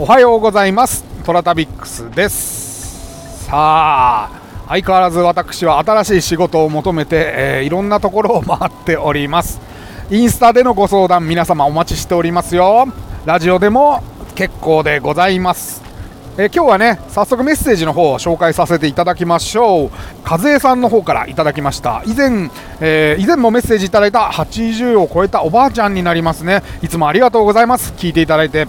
おはようございます。トラタビックスです。さあ相変わらず私は新しい仕事を求めて、えー、いろんなところを回っております。インスタでのご相談皆様お待ちしておりますよ。ラジオでも結構でございます。えー、今日はね早速メッセージの方を紹介させていただきましょう。和江さんの方からいただきました。以前、えー、以前もメッセージいただいた80を超えたおばあちゃんになりますね。いつもありがとうございます。聞いていただいて。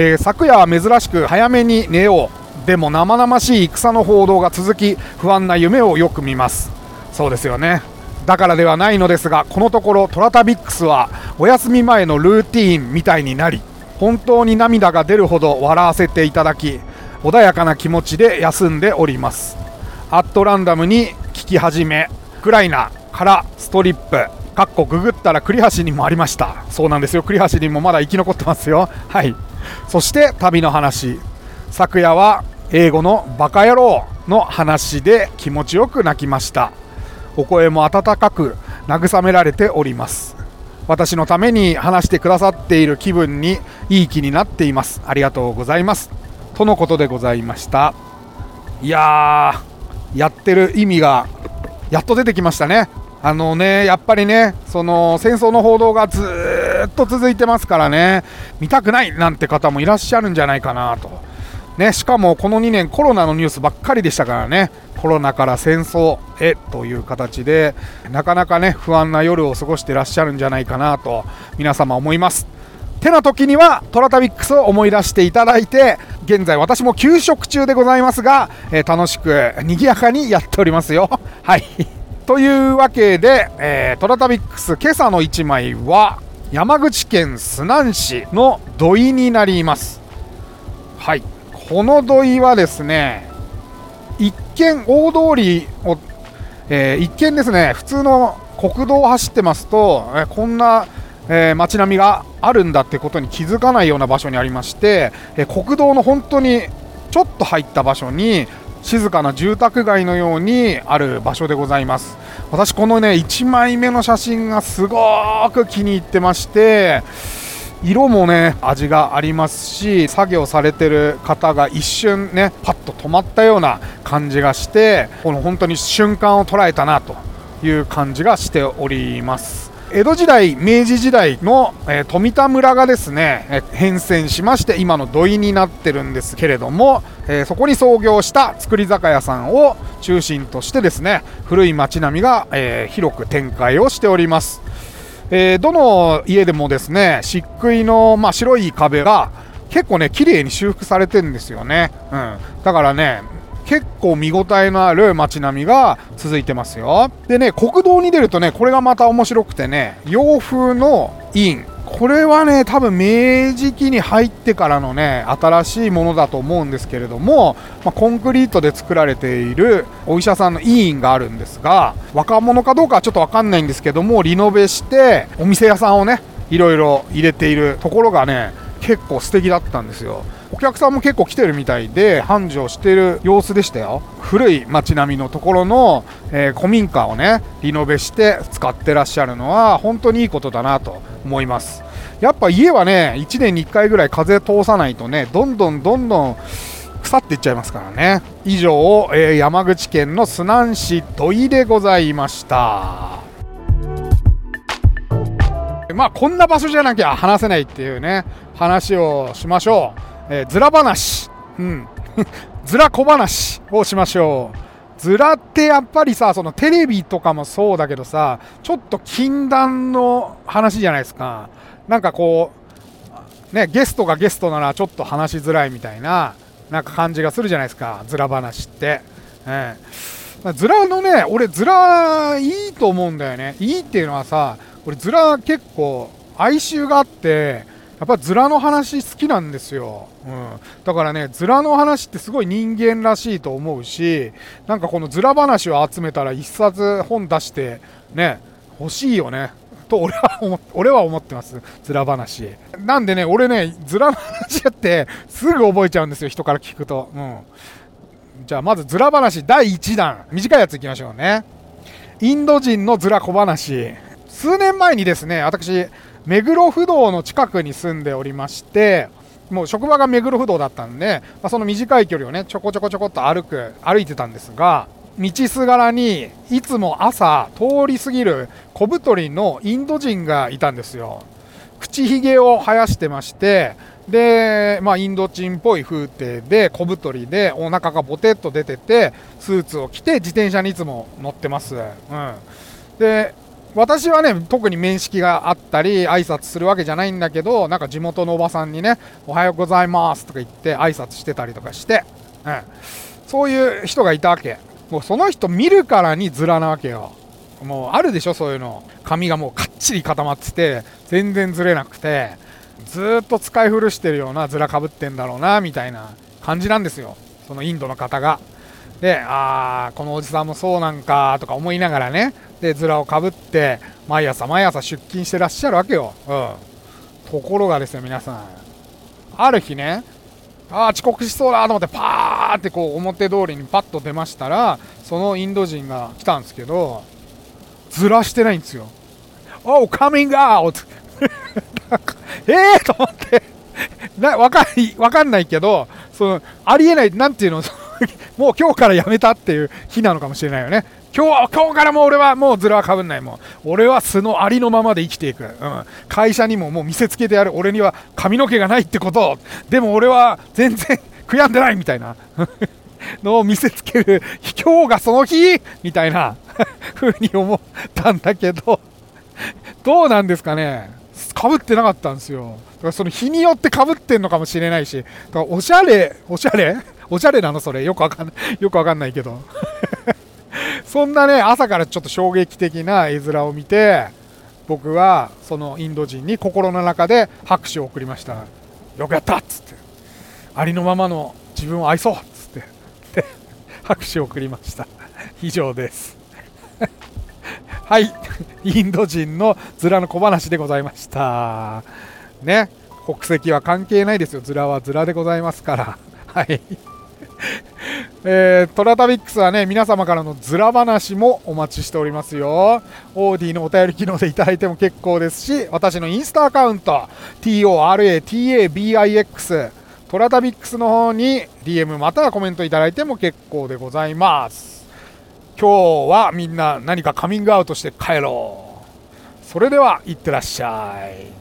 えー、昨夜は珍しく早めに寝ようでも生々しい戦の報道が続き不安な夢をよく見ます。そうですよね。だからではないのですがこのところトラタビックスはお休み前のルーティーンみたいになり本当に涙が出るほど笑わせていただき穏やかな気持ちで休んでおります。アットランダムに聞き始めウクライナからストリップ。かっこググったら栗橋にもありましたそうなんですよ栗橋にもまだ生き残ってますよ。はい。そして旅の話。昨夜は英語のバカ野郎の話で気持ちよく泣きました。お声も温かく慰められております。私のために話してくださっている気分にいい気になっています。ありがとうございます。とのことでございました。いやーやってる意味がやっと出てきましたね。あのねやっぱりねその戦争の報道がずっと続いてますからね見たくないなんて方もいらっしゃるんじゃないかなと、ね、しかもこの2年コロナのニュースばっかりでしたからねコロナから戦争へという形でなかなかね不安な夜を過ごしてらっしゃるんじゃないかなと皆様思います。てな時にはトラタビックスを思い出していただいて現在私も休職中でございますが、えー、楽しく賑やかにやっておりますよ。はいというわけで、えー、トラタビックス今朝の1枚は山口県須南市の土井になります。はい。この土井はですね一見大通りを、えー、一見ですね普通の国道を走ってますと、えー、こんな、えー、街並みがあるんだってことに気づかないような場所にありまして、え国道の本当にちょっと入った場所に静かな住宅街のようにある場所でございます。私このね1枚目の写真がすごく気に入ってまして色もね味がありますし作業されてる方が一瞬ねパッと止まったような感じがしてこの本当に瞬間を捉えたなという感じがしております。江戸時代、明治時代の、えー、富田村がですね、えー、変遷しまして今の土井になってるんですけれども、えー、そこに創業した造り酒屋さんを中心としてですね古い町並みが、え広く展開をしております、えどの家でもですね漆喰の、まあ、白い壁が結構ね綺麗に修復されてるんですよね、うん、だからね結構見応えのある街並みが続いてますよ。でね国道に出るとねこれがまた面白くてね洋風のインこれはね多分明治期に入ってからのね新しいものだと思うんですけれども、まあ、コンクリートで作られているお医者さんの医院があるんですが若者かどうかはちょっと分かんないんですけどもリノベしてお店屋さんをねいろいろ入れているところがね結構素敵だったんですよ。客さんも結構来てるみたいで繁盛してる様子でしたよ。古い街並みのところの、えー、古民家をねリノベして使ってらっしゃるのは本当にいいことだなと思います。やっぱ家はね1年に1回ぐらい風通さないとねどんどんどんどん腐っていっちゃいますからね。以上、えー、山口県の須南市土井でございました。まあこんな場所じゃなきゃ話せないっていうね話をしましょう。えー、ずら話、うん、ずら小話をしましょう。ずらってやっぱりさ、そのテレビとかもそうだけどさ、ちょっと禁断の話じゃないですか。なんかこう、ね、ゲストがゲストならちょっと話しづらいみたいな、なんか感じがするじゃないですか、ずら話って。えー、ずらのね、俺ずらいいと思うんだよね。いいっていうのはさ、俺ずら結構哀愁があって、やっぱズラの話好きなんですよ、うん、だからねズラの話ってすごい人間らしいと思うしなんかこのズラ話を集めたら1冊本出してね欲しいよね。と俺は俺は思ってます。ズラ話。なんでね俺ねズラの話ってすぐ覚えちゃうんですよ。人から聞くと、うん、じゃあまずズラ話第1弾。短いやついきましょうね。インド人のズラ小話。数年前にですね私目黒不動の近くに住んでおりましてもう職場が目黒不動だったんで、まあ、その短い距離をねちょこちょこちょこっと歩く歩いてたんですが道すがらにいつも朝通り過ぎる小太りのインド人がいたんですよ。口ひげを生やしてましてで、まあ、インド人っぽい風景で小太りでお腹がボテッと出ててスーツを着て自転車にいつも乗ってます、うん、で私はね特に面識があったり挨拶するわけじゃないんだけどなんか地元のおばさんにね「おはようございます」とか言って挨拶してたりとかして、うん、そういう人がいたわけ。もうその人見るからにズラなわけよ。もうあるでしょそういうの。髪がもうかっちり固まってて全然ずれなくてずっと使い古してるようなズラかぶってんだろうなみたいな感じなんですよ。そのインドの方が。でああこのおじさんもそうなんかとか思いながらねでズラをかぶって毎朝毎朝出勤してらっしゃるわけよ、うん、ところがですよ皆さんある日ねああ遅刻しそうだと思ってパーってこう表通りにパッと出ましたらそのインド人が来たんですけどずらしてないんですよ。Oh, coming out! ええと思ってなわかかんないけどそのありえないなんていうの？もう今日からやめたっていう日なのかもしれないよね。今日今日からもう俺はもうずらはかぶんない。もん俺は素のありのままで生きていく、うん、会社にももう見せつけてやる。俺には髪の毛がないってこと。でも俺は全然悔やんでないみたいな。のを見せつける今日がその日？みたいな。風に思ったんだけど。どうなんですかね。かぶってなかったんですよ。だからその日によってかぶってんのかもしれないし。だからおしゃれおしゃれ？おしゃれなのそれ。よくわかんない。よくわかんないけど。そんなね朝からちょっと衝撃的な絵面を見て僕はそのインド人に心の中で拍手を送りました。よくやったっつって。ありのままの自分を愛そうっつって。拍手を送りました。以上です。はい。インド人のズラの小話でございました。ね。国籍は関係ないですよ。ズラはズラでございますから。はい。えー、トラタビックスはね皆様からのズラ話もお待ちしておりますよ。オーディのお便り機能でいただいても結構ですし私のインスタアカウント TORATABIX トラタビックスの方に DM またはコメントいただいても結構でございます。今日はみんな何かカミングアウトして帰ろう。それではいってらっしゃい。